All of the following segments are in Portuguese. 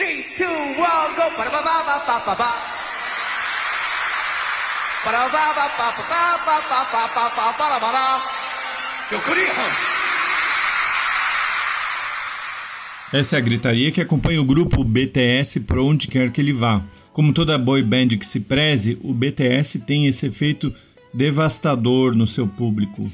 Three, two, one, go. Ba ba ba ba ba ba ba. Ba ba ba ba ba ba ba ba ba ba ba ba ba ba. Eu queria. Essa é a gritaria que acompanha o grupo BTS por onde quer que ele vá. Como toda boy band que se preze, o BTS tem esse efeito devastador no seu público.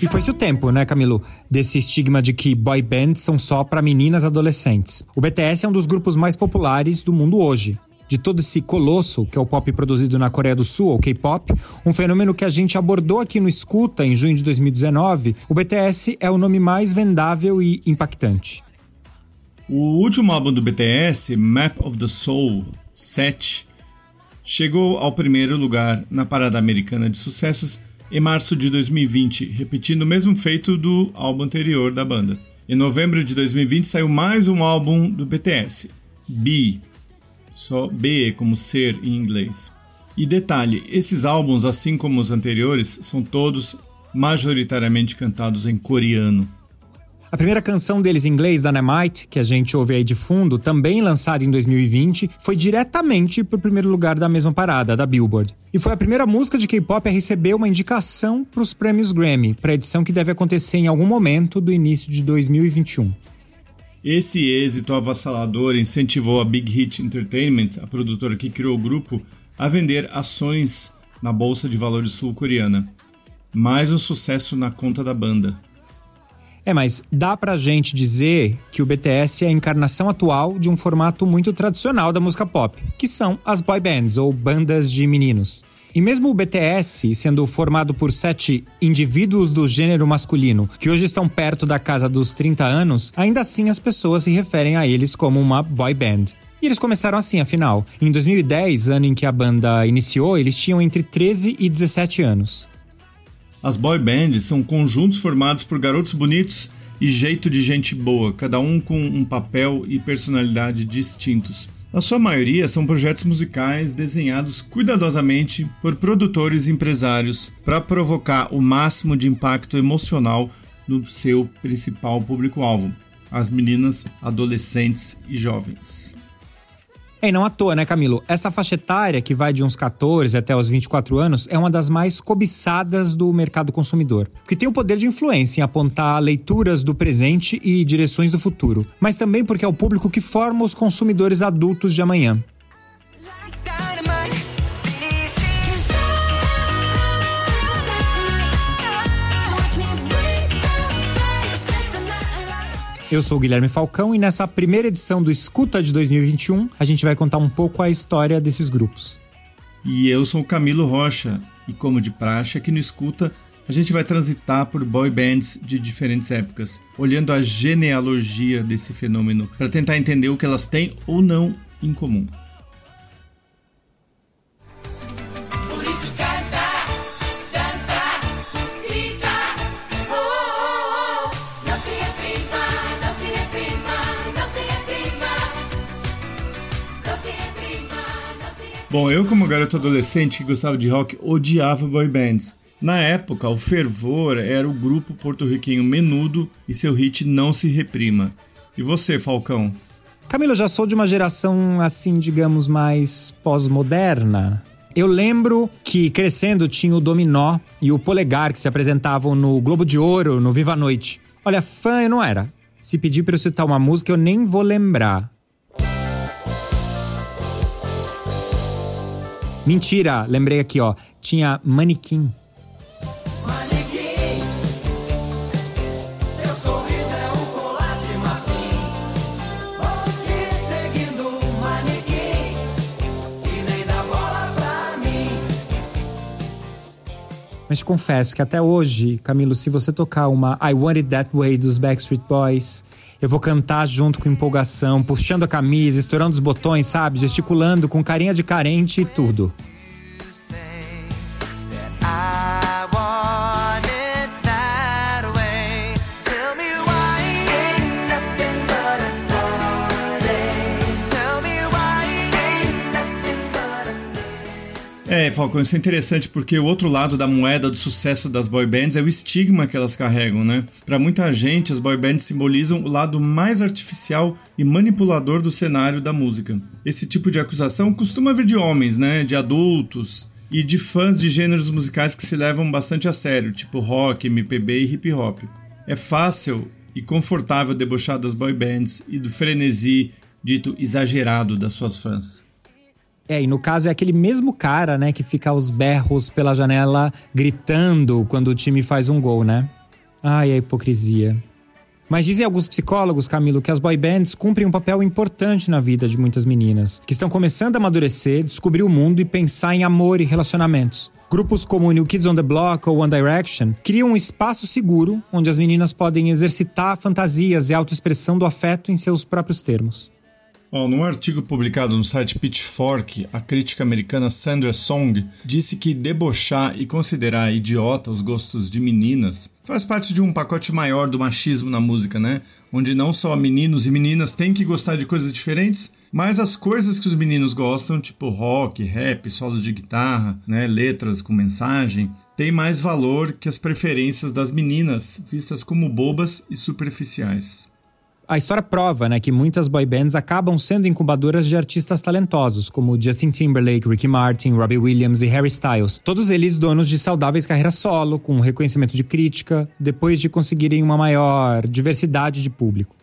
E foi-se o tempo, né, Camilo? Desse estigma de que boy bands são só para meninas adolescentes. O BTS é um dos grupos mais populares do mundo hoje de todo esse colosso que é o pop produzido na Coreia do Sul, ou K-pop, um fenômeno que a gente abordou aqui no Escuta em junho de 2019, o BTS é o nome mais vendável e impactante. O último álbum do BTS, Map of the Soul 7, chegou ao primeiro lugar na parada americana de sucessos em março de 2020, repetindo o mesmo feito do álbum anterior da banda. Em novembro de 2020 saiu mais um álbum do BTS, B, só B como ser em inglês. E detalhe, esses álbuns, assim como os anteriores, são todos majoritariamente cantados em coreano. A primeira canção deles em inglês, Dynamite, que a gente ouve aí de fundo, também lançada em 2020, foi diretamente para o primeiro lugar da mesma parada, da Billboard. E foi a primeira música de K-pop a receber uma indicação para os prêmios Grammy, para edição que deve acontecer em algum momento do início de 2021. Esse êxito avassalador incentivou a Big Hit Entertainment, a produtora que criou o grupo, a vender ações na bolsa de valores sul-coreana. Mais um sucesso na conta da banda. É, mas dá pra gente dizer que o BTS é a encarnação atual de um formato muito tradicional da música pop, que são as boy bands ou bandas de meninos. E mesmo o BTS sendo formado por sete indivíduos do gênero masculino, que hoje estão perto da casa dos 30 anos, ainda assim as pessoas se referem a eles como uma boy band. E eles começaram assim, afinal. Em 2010, ano em que a banda iniciou, eles tinham entre 13 e 17 anos. As boy bands são conjuntos formados por garotos bonitos e jeito de gente boa, cada um com um papel e personalidade distintos. Na sua maioria, são projetos musicais desenhados cuidadosamente por produtores e empresários para provocar o máximo de impacto emocional no seu principal público-alvo, as meninas, adolescentes e jovens. E não à toa, né, Camilo? Essa faixa etária, que vai de uns 14 até os 24 anos, é uma das mais cobiçadas do mercado consumidor, porque tem o poder de influência em apontar leituras do presente e direções do futuro, mas também porque é o público que forma os consumidores adultos de amanhã. Eu sou o Guilherme Falcão e nessa primeira edição do Escuta de 2021 a gente vai contar um pouco a história desses grupos. E eu sou o Camilo Rocha e como de praxe aqui no Escuta a gente vai transitar por boy bands de diferentes épocas, olhando a genealogia desse fenômeno para tentar entender o que elas têm ou não em comum. Bom, eu como garoto adolescente que gostava de rock odiava boy bands. Na época, o Fervor era o grupo porto-riquenho Menudo e seu hit Não Se Reprima. E você, Falcão? Camila, já sou de uma geração assim, digamos, mais pós-moderna. Eu lembro que crescendo tinha o Dominó e o Polegar que se apresentavam no Globo de Ouro, no Viva a Noite. Olha, fã eu não era. Se pedir para eu citar uma música, eu nem vou lembrar. Mentira, lembrei aqui, ó. Tinha manequim. Manequim, sorriso é um colar de marfim. Manequim, nem dá bola pra mim. Mas te confesso que até hoje, Camilo, se você tocar uma I Want It That Way dos Backstreet Boys eu vou cantar junto com empolgação, puxando a camisa, estourando os botões, sabe? Gesticulando com carinha de carente e tudo. É, Falcão, isso é interessante porque o outro lado da moeda do sucesso das boy bands é o estigma que elas carregam, né? Para muita gente, as boy bands simbolizam o lado mais artificial e manipulador do cenário da música. Esse tipo de acusação costuma vir de homens, né? De adultos e de fãs de gêneros musicais que se levam bastante a sério, tipo rock, MPB e hip hop. É fácil e confortável debochar das boy bands e do frenesi dito exagerado das suas fãs. É, e no caso é aquele mesmo cara, né, que fica aos berros pela janela gritando quando o time faz um gol, né? Ai, a hipocrisia. Mas dizem alguns psicólogos, Camilo, que as boy bands cumprem um papel importante na vida de muitas meninas, que estão começando a amadurecer, descobrir o mundo e pensar em amor e relacionamentos. Grupos como New Kids on the Block ou One Direction criam um espaço seguro onde as meninas podem exercitar fantasias e autoexpressão do afeto em seus próprios termos. Oh, num artigo publicado no site Pitchfork, a crítica americana Sandra Song disse que debochar e considerar idiota os gostos de meninas faz parte de um pacote maior do machismo na música, né? Onde não só meninos e meninas têm que gostar de coisas diferentes, mas as coisas que os meninos gostam, tipo rock, rap, solos de guitarra, né, letras com mensagem, têm mais valor que as preferências das meninas, vistas como bobas e superficiais. A história prova né, que muitas boy bands acabam sendo incubadoras de artistas talentosos, como Justin Timberlake, Ricky Martin, Robbie Williams e Harry Styles. Todos eles donos de saudáveis carreiras solo, com reconhecimento de crítica, depois de conseguirem uma maior diversidade de público.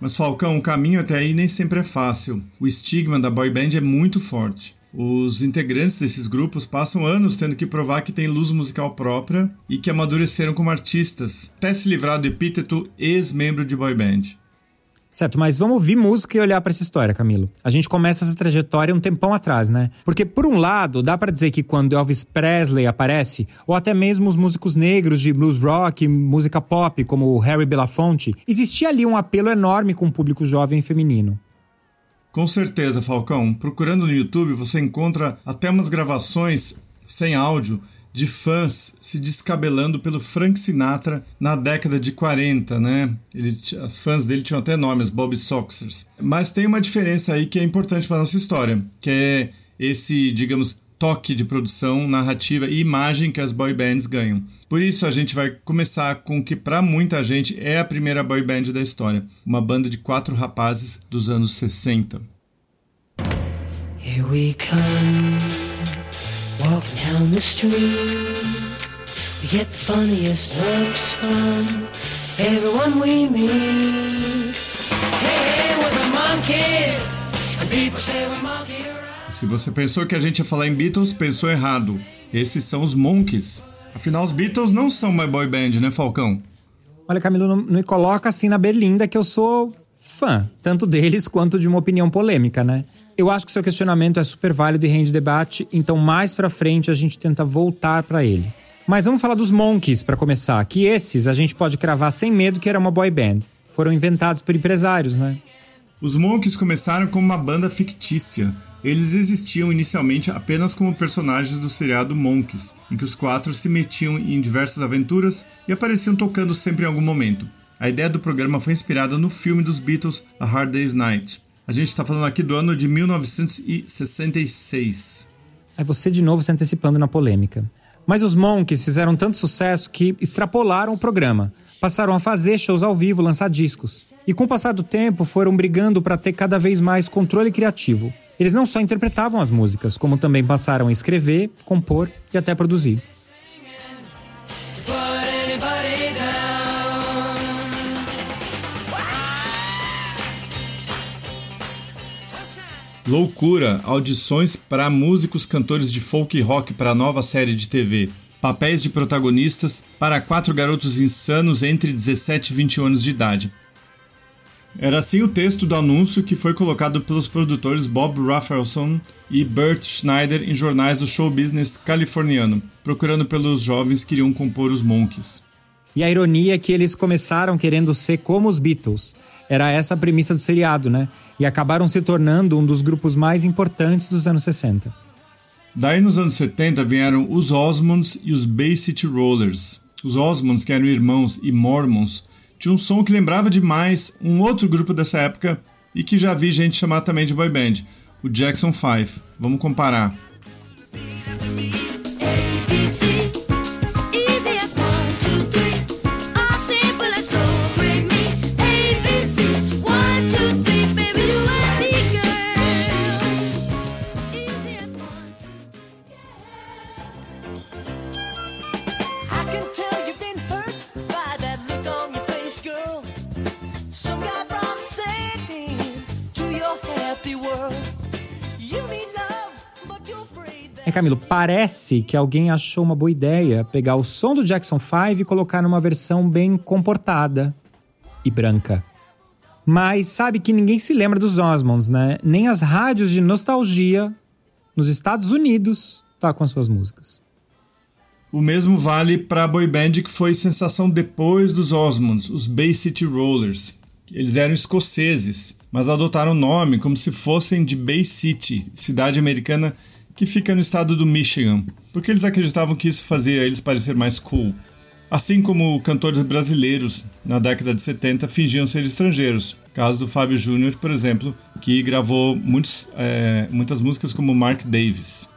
Mas Falcão, o caminho até aí nem sempre é fácil. O estigma da boy band é muito forte. Os integrantes desses grupos passam anos tendo que provar que têm luz musical própria e que amadureceram como artistas, até se livrar do epíteto ex-membro de boy band. Certo, mas vamos ouvir música e olhar para essa história, Camilo. A gente começa essa trajetória um tempão atrás, né? Porque, por um lado, dá para dizer que quando Elvis Presley aparece, ou até mesmo os músicos negros de blues rock, música pop, como Harry Belafonte, existia ali um apelo enorme com o público jovem e feminino. Com certeza, Falcão. Procurando no YouTube, você encontra até umas gravações sem áudio de fãs se descabelando pelo Frank Sinatra na década de 40, né? Ele, as fãs dele tinham até nomes, Bob Soxers. Mas tem uma diferença aí que é importante para nossa história, que é esse, digamos, toque de produção, narrativa e imagem que as boy bands ganham. Por isso a gente vai começar com o que para muita gente é a primeira boy band da história, uma banda de quatro rapazes dos anos 60. Here we come. Walking down the street, we get the funniest looks from everyone we meet. Hey, hey, we're the monkeys, and people say we're monkey Se você pensou que a gente ia falar em Beatles, pensou errado. Esses são os Monkeys. Afinal, os Beatles não são uma boy band, né, Falcão? Olha, Camilo, não, não me coloca assim na berlinda que eu sou fã, tanto deles quanto de uma opinião polêmica, né? Eu acho que seu questionamento é super válido e rende debate, então mais para frente a gente tenta voltar para ele. Mas vamos falar dos Monkeys para começar, que esses a gente pode cravar sem medo que era uma boy band. Foram inventados por empresários, né? Os Monkeys começaram como uma banda fictícia. Eles existiam inicialmente apenas como personagens do seriado Monkeys, em que os quatro se metiam em diversas aventuras e apareciam tocando sempre em algum momento. A ideia do programa foi inspirada no filme dos Beatles A Hard Day's Night. A gente está falando aqui do ano de 1966. É você de novo se antecipando na polêmica. Mas os Monkeys fizeram tanto sucesso que extrapolaram o programa. Passaram a fazer shows ao vivo, lançar discos. E com o passar do tempo, foram brigando para ter cada vez mais controle criativo. Eles não só interpretavam as músicas, como também passaram a escrever, compor e até produzir. Loucura, audições para músicos cantores de folk e rock para a nova série de TV. Papéis de protagonistas para quatro garotos insanos entre 17 e 20 anos de idade. Era assim o texto do anúncio que foi colocado pelos produtores Bob Rafelson e Bert Schneider em jornais do show business californiano, procurando pelos jovens que iriam compor os Monkeys. E a ironia é que eles começaram querendo ser como os Beatles. Era essa a premissa do seriado, né? E acabaram se tornando um dos grupos mais importantes dos anos 60. Daí nos anos 70 vieram os Osmonds e os Bay City Rollers. Os Osmonds, que eram irmãos e Mormons, tinham um som que lembrava demais um outro grupo dessa época e que já vi gente chamar também de boy band, o Jackson 5. Vamos comparar. Camilo, parece que alguém achou uma boa ideia pegar o som do Jackson 5 e colocar numa versão bem comportada e branca. Mas sabe que ninguém se lembra dos Osmonds, né? Nem as rádios de nostalgia nos Estados Unidos tocam suas músicas. O mesmo vale para a boy band que foi sensação depois dos Osmonds, os Bay City Rollers. Eles eram escoceses, mas adotaram o nome como se fossem de Bay City, cidade americana que fica no estado do Michigan, porque eles acreditavam que isso fazia eles parecer mais cool. Assim como cantores brasileiros na década de 70 fingiam ser estrangeiros. Caso do Fábio Júnior, por exemplo, que gravou muitos, é, muitas músicas como Mark Davis.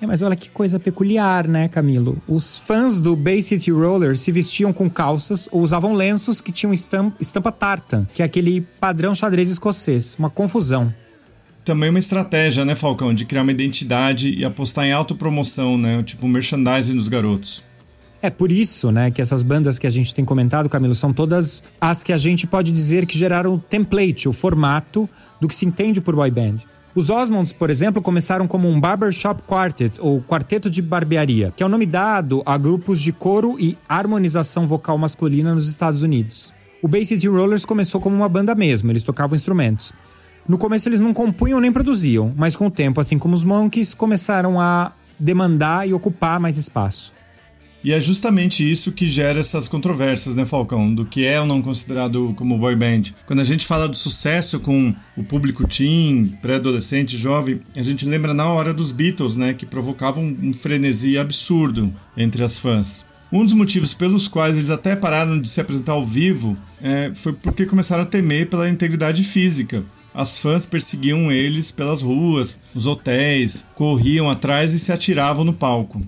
É, mas olha que coisa peculiar, né, Camilo? Os fãs do Bay City Rollers se vestiam com calças ou usavam lenços que tinham estampa, estampa tartan, que é aquele padrão xadrez escocês. Uma confusão também uma estratégia, né, Falcão, de criar uma identidade e apostar em autopromoção, né, tipo merchandising dos garotos. É por isso, né, que essas bandas que a gente tem comentado, Camilo, são todas as que a gente pode dizer que geraram o template, o formato do que se entende por boy band. Os Osmonds, por exemplo, começaram como um barbershop quartet, ou quarteto de barbearia, que é o nome dado a grupos de coro e harmonização vocal masculina nos Estados Unidos. O Bay City Rollers começou como uma banda mesmo, eles tocavam instrumentos. No começo eles não compunham nem produziam, mas com o tempo, assim como os Monkeys, começaram a demandar e ocupar mais espaço. E é justamente isso que gera essas controvérsias, né, Falcão? Do que é ou não considerado como boy band. Quando a gente fala do sucesso com o público teen, pré-adolescente, jovem, a gente lembra na hora dos Beatles, né, que provocavam um frenesi absurdo entre as fãs. Um dos motivos pelos quais eles até pararam de se apresentar ao vivo é, foi porque começaram a temer pela integridade física. As fãs perseguiam eles pelas ruas, os hotéis, corriam atrás e se atiravam no palco.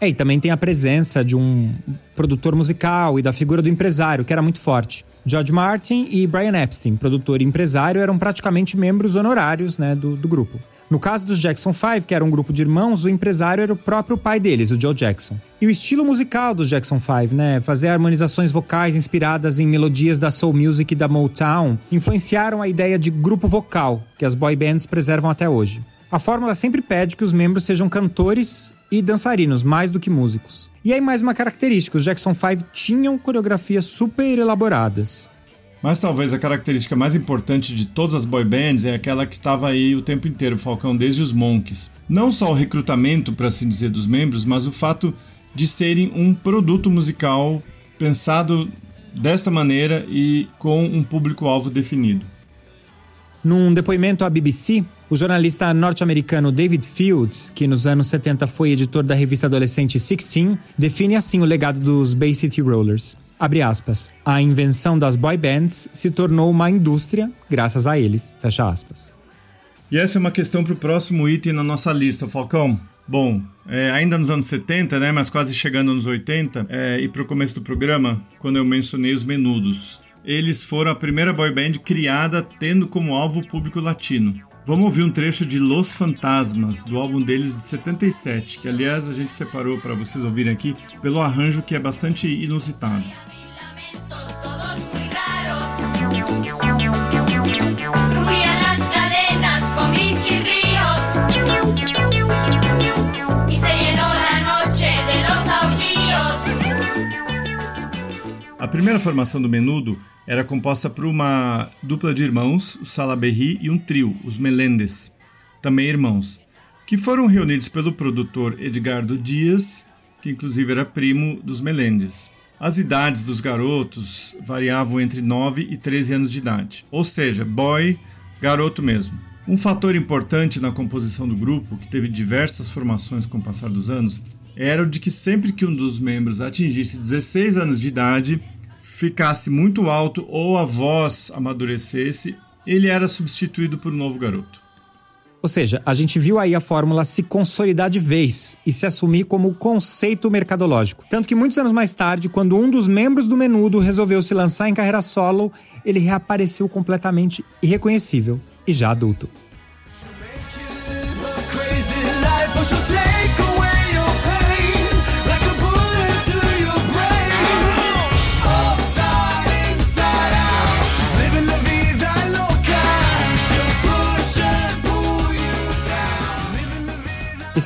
É, e também tem a presença de um produtor musical e da figura do empresário, que era muito forte. George Martin e Brian Epstein, produtor e empresário, eram praticamente membros honorários né, do, do grupo. No caso dos Jackson 5, que era um grupo de irmãos, o empresário era o próprio pai deles, o Joe Jackson. E o estilo musical dos Jackson 5, né? Fazer harmonizações vocais inspiradas em melodias da soul music e da Motown, influenciaram a ideia de grupo vocal, que as boy bands preservam até hoje. A fórmula sempre pede que os membros sejam cantores e dançarinos, mais do que músicos. E aí mais uma característica, os Jackson 5 tinham coreografias super elaboradas. Mas talvez a característica mais importante de todas as boy bands é aquela que estava aí o tempo inteiro, Falcão, desde os Monkeys. Não só o recrutamento, para assim dizer, dos membros, mas o fato de serem um produto musical pensado desta maneira e com um público-alvo definido. Num depoimento à BBC, o jornalista norte-americano David Fields, que nos anos 70 foi editor da revista adolescente Sixteen, define assim o legado dos Bay City Rollers. Abre aspas. A invenção das boy bands se tornou uma indústria graças a eles. Fecha aspas. E essa é uma questão para o próximo item na nossa lista, Falcão. Bom, é, ainda nos anos 70, né, mas quase chegando nos 80, é, e para o começo do programa, quando eu mencionei os menudos. Eles foram a primeira boy band criada tendo como alvo o público latino. Vamos ouvir um trecho de Los Fantasmas, do álbum deles de 77, que aliás a gente separou para vocês ouvirem aqui pelo arranjo que é bastante inusitado. A primeira formação do Menudo era composta por uma dupla de irmãos, o Salaberry, e um trio, os Melendes, também irmãos, que foram reunidos pelo produtor Edgardo Dias, que inclusive era primo dos Melendes. As idades dos garotos variavam entre 9 e 13 anos de idade, ou seja, boy, garoto mesmo. Um fator importante na composição do grupo, que teve diversas formações com o passar dos anos, era o de que sempre que um dos membros atingisse 16 anos de idade, ficasse muito alto ou a voz amadurecesse, ele era substituído por um novo garoto. Ou seja, a gente viu aí a fórmula se consolidar de vez e se assumir como conceito mercadológico. Tanto que muitos anos mais tarde, quando um dos membros do Menudo resolveu se lançar em carreira solo, ele reapareceu completamente irreconhecível e já adulto.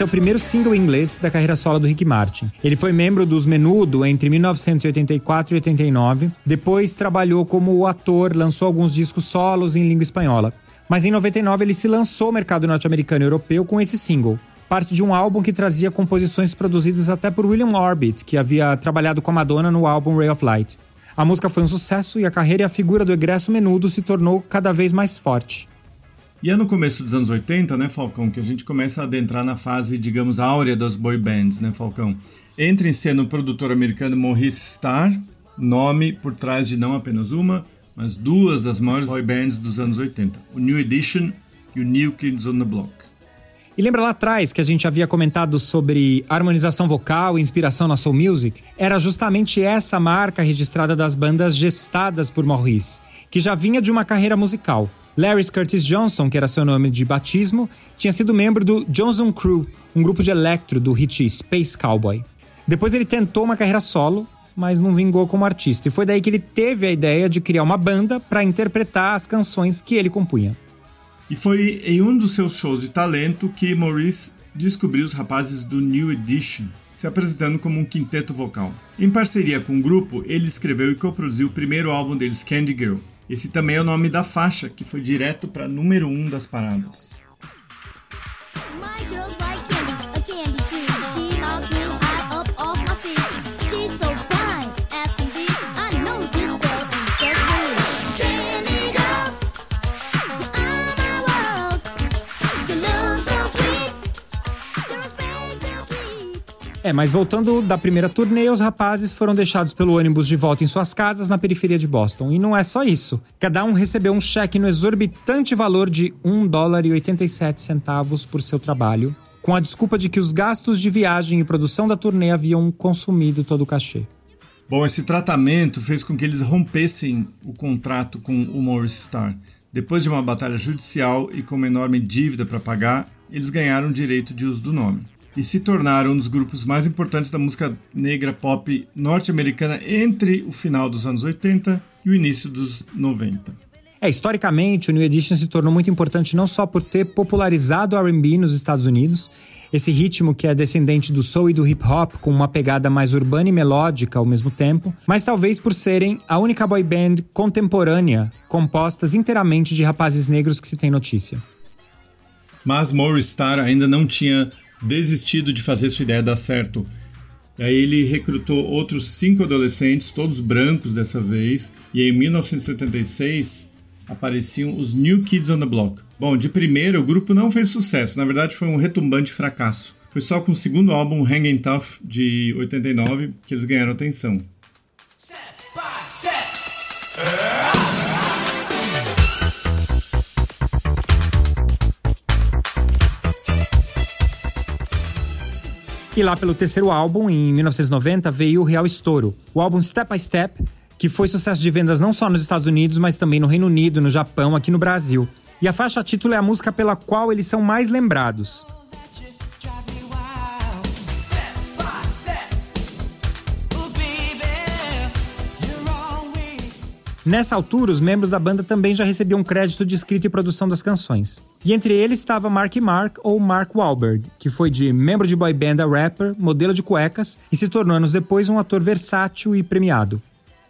Esse é o primeiro single inglês da carreira solo do Rick Martin. Ele foi membro dos Menudo entre 1984 e 89. Depois trabalhou como ator, lançou alguns discos solos em língua espanhola. Mas em 99 ele se lançou ao mercado norte-americano e europeu com esse single, parte de um álbum que trazia composições produzidas até por William Orbit, que havia trabalhado com a Madonna no álbum Ray of Light. A música foi um sucesso e a carreira e a figura do egresso menudo se tornou cada vez mais forte. E é no começo dos anos 80, né, Falcão, que a gente começa a adentrar na fase, digamos, áurea das boy bands, né, Falcão? Entra em cena o produtor americano Maurice Starr, nome por trás de não apenas uma, mas duas das maiores boy bands dos anos 80, o New Edition e o New Kids on the Block. E lembra lá atrás que a gente havia comentado sobre harmonização vocal e inspiração na soul music? Era justamente essa marca registrada das bandas gestadas por Maurice, que já vinha de uma carreira musical. Larry Curtis Johnson, que era seu nome de batismo, tinha sido membro do Johnson Crew, um grupo de electro do hit Space Cowboy. Depois ele tentou uma carreira solo, mas não vingou como artista, e foi daí que ele teve a ideia de criar uma banda para interpretar as canções que ele compunha. E foi em um dos seus shows de talento que Maurice descobriu os rapazes do New Edition, se apresentando como um quinteto vocal. Em parceria com o grupo, ele escreveu e coproduziu o primeiro álbum deles, Candy Girl, esse também é o nome da faixa, que foi direto para número 1 um das paradas. É, mas voltando da primeira turnê, os rapazes foram deixados pelo ônibus de volta em suas casas na periferia de Boston. E não é só isso. Cada um recebeu um cheque no exorbitante valor de 1 dólar e 87 centavos por seu trabalho, com a desculpa de que os gastos de viagem e produção da turnê haviam consumido todo o cachê. Bom, esse tratamento fez com que eles rompessem o contrato com o Morris Star. Depois de uma batalha judicial e com uma enorme dívida para pagar, eles ganharam o direito de uso do nome e se tornaram um dos grupos mais importantes da música negra pop norte-americana entre o final dos anos 80 e o início dos 90. É, historicamente, o New Edition se tornou muito importante não só por ter popularizado o R&B nos Estados Unidos, esse ritmo que é descendente do soul e do hip hop com uma pegada mais urbana e melódica ao mesmo tempo, mas talvez por serem a única boy band contemporânea compostas inteiramente de rapazes negros que se tem notícia. Mas Morris Starr ainda não tinha desistido de fazer sua ideia dar certo. Aí ele recrutou outros cinco adolescentes, todos brancos dessa vez, e em 1976 apareciam os New Kids on the Block. Bom, de primeira o grupo não fez sucesso, na verdade foi um retumbante fracasso. Foi só com o segundo álbum Hanging Tough de 89 que eles ganharam atenção. Step by step. E lá pelo terceiro álbum, em 1990, veio o real estouro. O álbum Step by Step, que foi sucesso de vendas não só nos Estados Unidos, mas também no Reino Unido, no Japão, aqui no Brasil. E a faixa título é a música pela qual eles são mais lembrados. Nessa altura, os membros da banda também já recebiam crédito de escrita e produção das canções. E entre eles estava Mark Mark ou Mark Wahlberg, que foi de membro de boy band a rapper, modelo de cuecas e se tornou anos depois um ator versátil e premiado.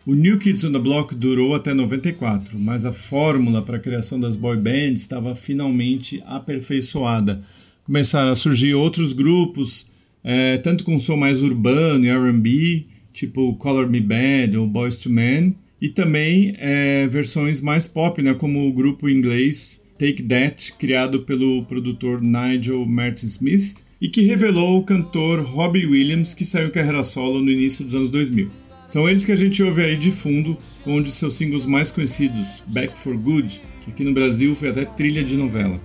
O New Kids on the Block durou até 94, mas a fórmula para a criação das boy bands estava finalmente aperfeiçoada. Começaram a surgir outros grupos, é, tanto com som mais urbano e R&B, tipo Color Me Bad ou Boys to Men, e também é, versões mais pop, né, como o grupo inglês Take That, criado pelo produtor Nigel Martin Smith, e que revelou o cantor Robbie Williams, que saiu carreira solo no início dos anos 2000. São eles que a gente ouve aí de fundo, com um de seus singles mais conhecidos, Back for Good, que aqui no Brasil foi até trilha de novela.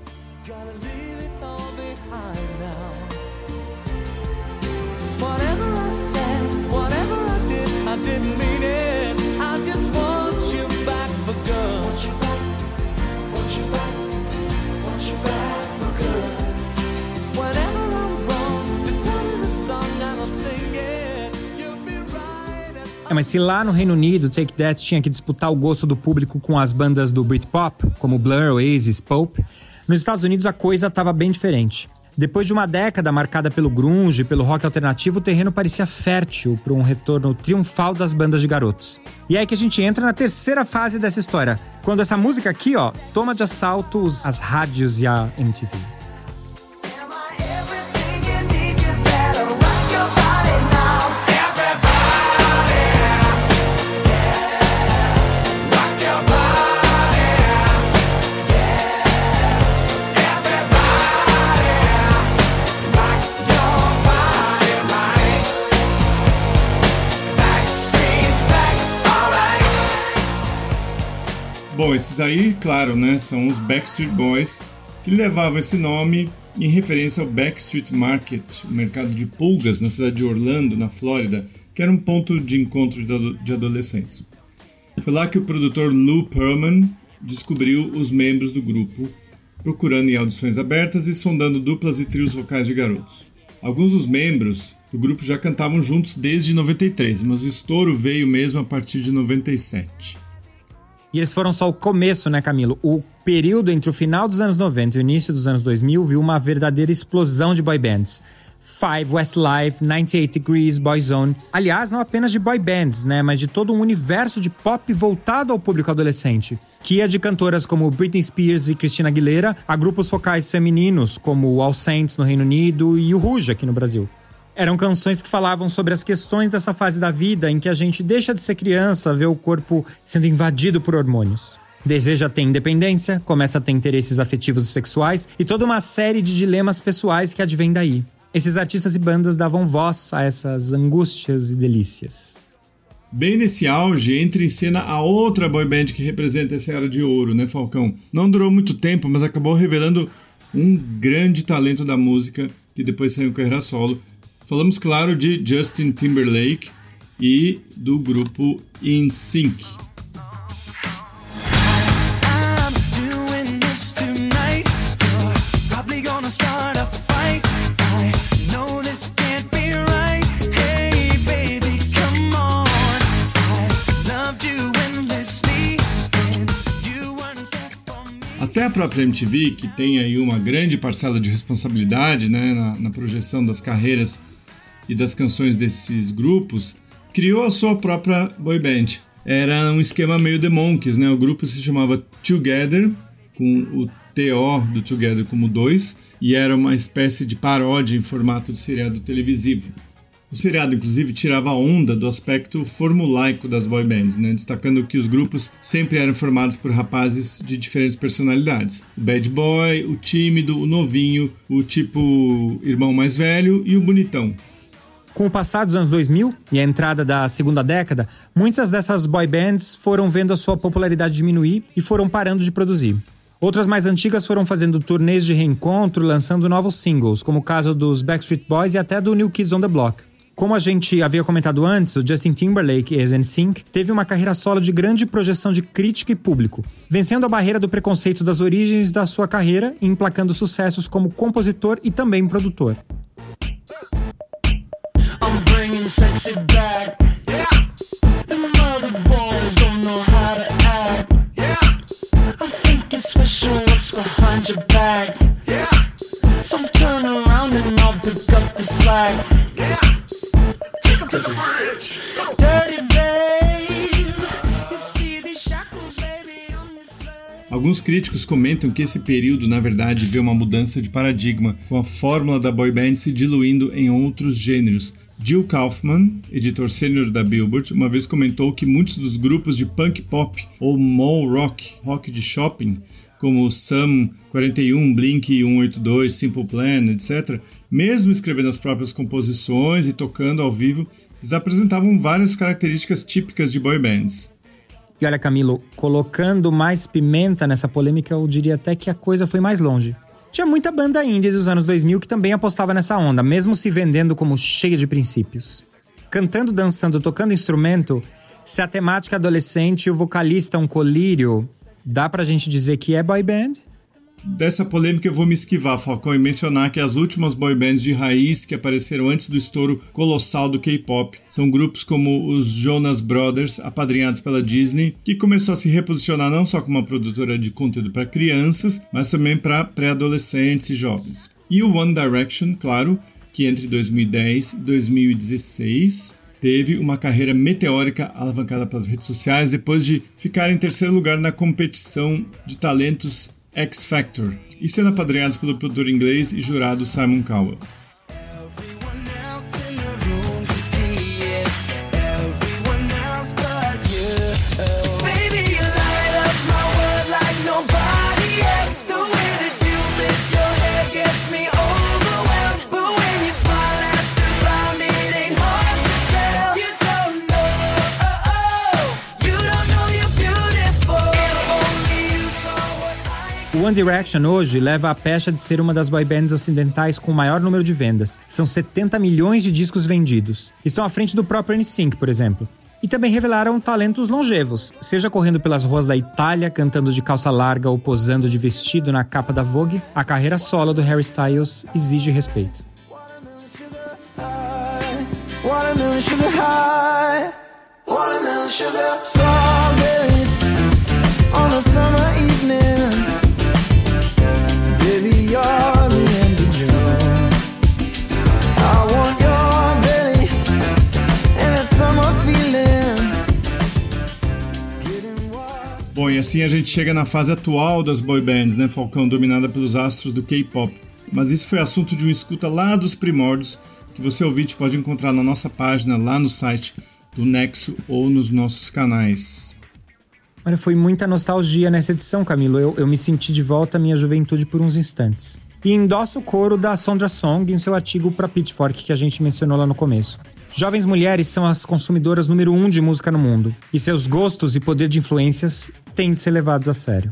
É, mas se lá no Reino Unido Take That tinha que disputar o gosto do público com as bandas do Britpop, como Blur, Oasis, Pope, nos Estados Unidos a coisa estava bem diferente. Depois de uma década marcada pelo grunge e pelo rock alternativo, o terreno parecia fértil para um retorno triunfal das bandas de garotos. E é aí que a gente entra na terceira fase dessa história, quando essa música aqui, ó, toma de assalto as rádios e a MTV. Bom, esses aí, claro, né, são os Backstreet Boys, que levavam esse nome em referência ao Backstreet Market, o mercado de pulgas na cidade de Orlando, na Flórida, que era um ponto de encontro de adolescentes. Foi lá que o produtor Lou Pearlman descobriu os membros do grupo, procurando em audições abertas e sondando duplas e trios vocais de garotos. Alguns dos membros do grupo já cantavam juntos desde 93, mas o estouro veio mesmo a partir de 97. E eles foram só o começo, né, Camilo? O período entre o final dos anos 90 e o início dos anos 2000 viu uma verdadeira explosão de boy bands. Five, Westlife, 98 Degrees, Boyzone. Aliás, não apenas de boy bands, né, mas de todo um universo de pop voltado ao público adolescente, que é de cantoras como Britney Spears e Christina Aguilera a grupos focais femininos como All Saints no Reino Unido e o Rouge aqui no Brasil. Eram canções que falavam sobre as questões dessa fase da vida em que a gente deixa de ser criança, vê o corpo sendo invadido por hormônios. Deseja ter independência, começa a ter interesses afetivos e sexuais e toda uma série de dilemas pessoais que advém daí. Esses artistas e bandas davam voz a essas angústias e delícias. Bem nesse auge, entra em cena a outra boy band que representa essa era de ouro, né, Falcão? Não durou muito tempo, mas acabou revelando um grande talento da música que depois saiu em carreira solo, Falamos, claro, de Justin Timberlake e do grupo NSYNC. Até a própria MTV, que tem aí uma grande parcela de responsabilidade né, na, na projeção das carreiras e das canções desses grupos, criou a sua própria boy band. Era um esquema meio The Monkeys, né? O grupo se chamava Together, com o TO do Together como dois, e era uma espécie de paródia em formato de seriado televisivo. O seriado, inclusive, tirava onda do aspecto formulaico das boy bands, né? destacando que os grupos sempre eram formados por rapazes de diferentes personalidades. O bad boy, o tímido, o novinho, o tipo irmão mais velho e o bonitão. Com o passar dos anos 2000 e a entrada da segunda década, muitas dessas boy bands foram vendo a sua popularidade diminuir e foram parando de produzir. Outras mais antigas foram fazendo turnês de reencontro, lançando novos singles, como o caso dos Backstreet Boys e até do New Kids on the Block. Como a gente havia comentado antes, o Justin Timberlake, ex-NSYNC, teve uma carreira solo de grande projeção de crítica e público, vencendo a barreira do preconceito das origens da sua carreira e emplacando sucessos como compositor e também produtor. Sexy back. Yeah. Boys don't know how to act. Yeah. I think it's special what's behind your back. Yeah. So turn around and I'll pick up the slack. Yeah. Take to the bridge. Dirty babe. Alguns críticos comentam que esse período, na verdade, vê uma mudança de paradigma, com a fórmula da boy band se diluindo em outros gêneros, Jill Kaufman, editor sênior da Billboard, uma vez comentou que muitos dos grupos de punk pop ou mall rock, rock de shopping, como Sum 41, Blink 182, Simple Plan, etc., mesmo escrevendo as próprias composições e tocando ao vivo, eles apresentavam várias características típicas de boy bands. E olha, Camilo, colocando mais pimenta nessa polêmica, eu diria até que a coisa foi mais longe. Tinha muita banda indie dos anos 2000 que também apostava nessa onda, mesmo se vendendo como cheia de princípios. Cantando, dançando, tocando instrumento, se a temática adolescente e o vocalista é um colírio, dá pra gente dizer que é boy band? Dessa polêmica eu vou me esquivar, Falcão, e mencionar que as últimas boy bands de raiz que apareceram antes do estouro colossal do K-pop são grupos como os Jonas Brothers, apadrinhados pela Disney, que começou a se reposicionar não só como uma produtora de conteúdo para crianças, mas também para pré-adolescentes e jovens. E o One Direction, claro, que entre 2010 e 2016 teve uma carreira meteórica alavancada pelas redes sociais depois de ficar em terceiro lugar na competição de talentos X Factor e sendo apadrinhados pelo produtor inglês e jurado Simon Cowell. One Direction hoje leva a pecha de ser uma das boy bands ocidentais com o maior número de vendas. São 70 milhões de discos vendidos. Estão à frente do próprio NSYNC, por exemplo. E também revelaram talentos longevos, seja correndo pelas ruas da Itália, cantando de calça larga ou posando de vestido na capa da Vogue, a carreira solo do Harry Styles exige respeito. On a summer evening. E assim a gente chega na fase atual das boy bands, né, Falcão, dominada pelos astros do K-pop. Mas isso foi assunto de um escuta lá dos primórdios, que você ouvinte pode encontrar na nossa página, lá no site do Nexo ou nos nossos canais. Olha, foi muita nostalgia nessa edição, Camilo. Eu, eu me senti de volta à minha juventude por uns instantes. E endosso o coro da Sondra Song em seu artigo para Pitchfork que a gente mencionou lá no começo. Jovens mulheres são as consumidoras número um de música no mundo, e seus gostos e poder de influências têm de ser levados a sério.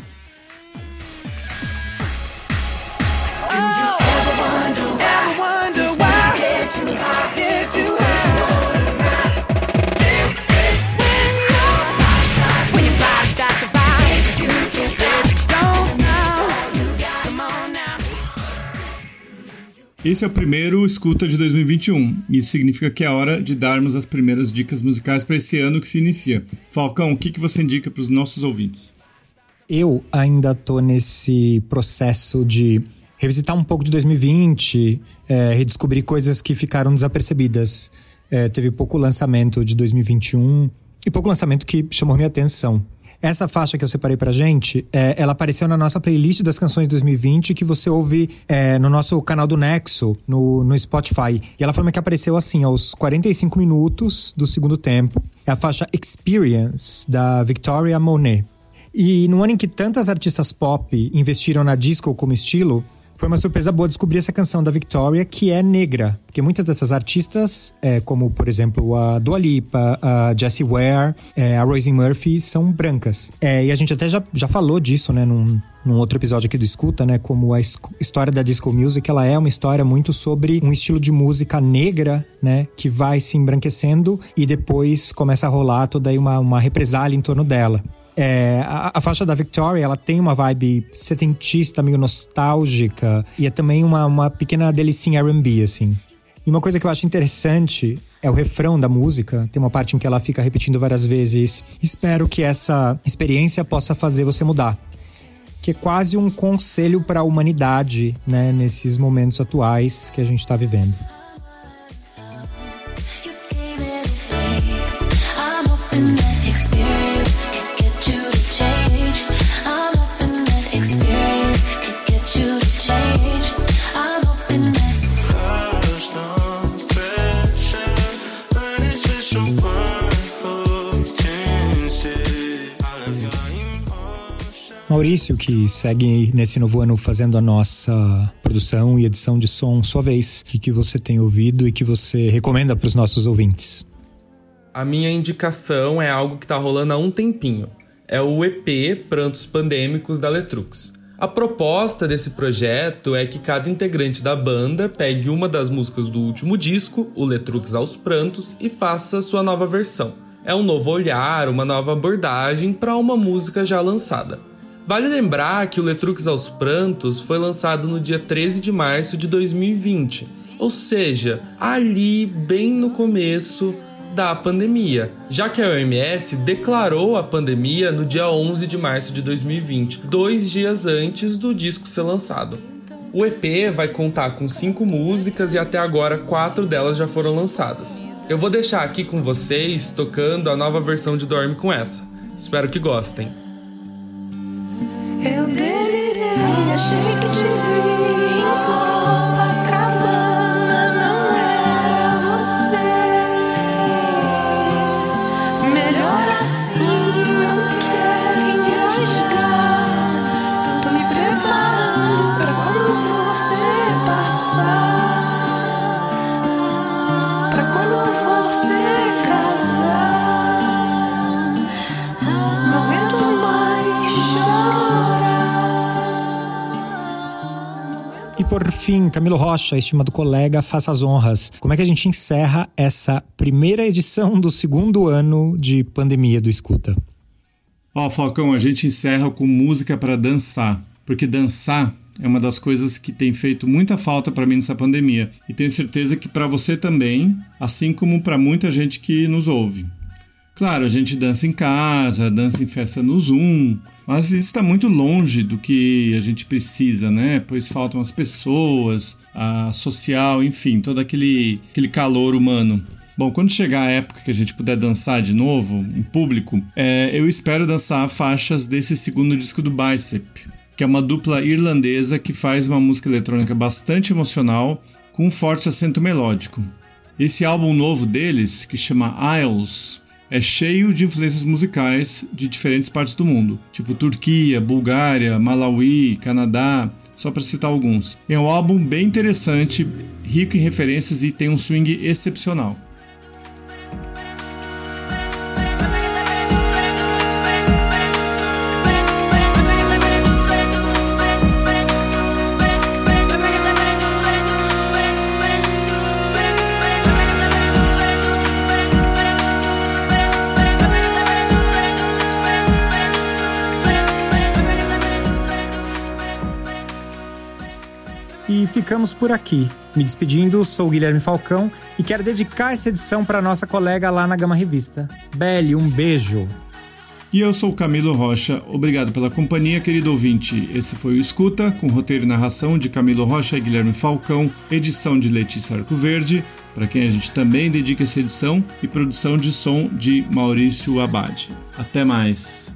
Esse é o primeiro escuta de 2021. Isso significa que é hora de darmos as primeiras dicas musicais para esse ano que se inicia. Falcão, o que, que você indica para os nossos ouvintes? Eu ainda tô nesse processo de revisitar um pouco de 2020, é, redescobrir coisas que ficaram desapercebidas. É, teve pouco lançamento de 2021 e pouco lançamento que chamou minha atenção. Essa faixa que eu separei pra gente, é, ela apareceu na nossa playlist das canções de 2020 que você ouve é, no nosso canal do Nexo, no, no Spotify. E ela foi uma que apareceu assim, aos 45 minutos do segundo tempo. É a faixa Experience, da Victoria Monet. E no ano em que tantas artistas pop investiram na disco como estilo, foi uma surpresa boa descobrir essa canção da Victoria, que é negra. Porque muitas dessas artistas, é, como por exemplo a Dua Lipa, a Jessie Ware, é, a Roisin Murphy, são brancas. É, e a gente até já, já falou disso, né, num, num outro episódio aqui do Escuta, né? Como a história da disco music, ela é uma história muito sobre um estilo de música negra, né? Que vai se embranquecendo e depois começa a rolar toda aí uma, uma represália em torno dela. É, a, a, faixa da Victoria, ela tem uma vibe setentista, meio nostálgica. E é também uma, uma pequena delicinha R&B, assim. E uma coisa que eu acho interessante é o refrão da música. Tem uma parte em que ela fica repetindo várias vezes. Espero que essa experiência possa fazer você mudar. Que é quase um conselho para a humanidade, né? Nesses momentos atuais que a gente está vivendo. Maurício, que segue nesse novo ano fazendo a nossa produção e edição de som sua vez. O que você tem ouvido e que você recomenda para os nossos ouvintes? A minha indicação é algo que está rolando há um tempinho. É o EP Prantos Pandêmicos da Letrux. A proposta desse projeto é que cada integrante da banda pegue uma das músicas do último disco, o Letrux aos Prantos, e faça sua nova versão. É um novo olhar, uma nova abordagem para uma música já lançada. Vale lembrar que o Letrux aos Prantos foi lançado no dia 13 de março de 2020, ou seja, ali bem no começo da pandemia, já que a OMS declarou a pandemia no dia 11 de março de 2020, dois dias antes do disco ser lançado. O EP vai contar com cinco músicas e até agora quatro delas já foram lançadas. Eu vou deixar aqui com vocês tocando a nova versão de Dorme com essa. Espero que gostem. Eu delirei, achei que te por fim, Camilo Rocha, estimado colega, faça as honras. Como é que a gente encerra essa primeira edição do segundo ano de pandemia do Escuta? Ó, Falcão, a gente encerra com música para dançar, porque dançar é uma das coisas que tem feito muita falta para mim nessa pandemia. E tenho certeza que para você também, assim como para muita gente que nos ouve. Claro, a gente dança em casa, dança em festa no Zoom, mas isso está muito longe do que a gente precisa, né? Pois faltam as pessoas, a social, enfim, todo aquele, aquele calor humano. Bom, quando chegar a época que a gente puder dançar de novo, em público, é, eu espero dançar faixas desse segundo disco do Bicep, que é uma dupla irlandesa que faz uma música eletrônica bastante emocional com um forte acento melódico. Esse álbum novo deles, que chama Isles, é cheio de influências musicais de diferentes partes do mundo, tipo Turquia, Bulgária, Malawi, Canadá, só para citar alguns. É um álbum bem interessante, rico em referências e tem um swing excepcional. Ficamos por aqui. Me despedindo, sou Guilherme Falcão e quero dedicar essa edição para nossa colega lá na Gama Revista. Belle, um beijo. E eu sou Camilo Rocha. Obrigado pela companhia, querido ouvinte. Esse foi o Escuta, com roteiro e narração de Camilo Rocha e Guilherme Falcão, edição de Letícia Arcoverde, para quem a gente também dedica essa edição, e produção de som de Maurício Abad. Até mais.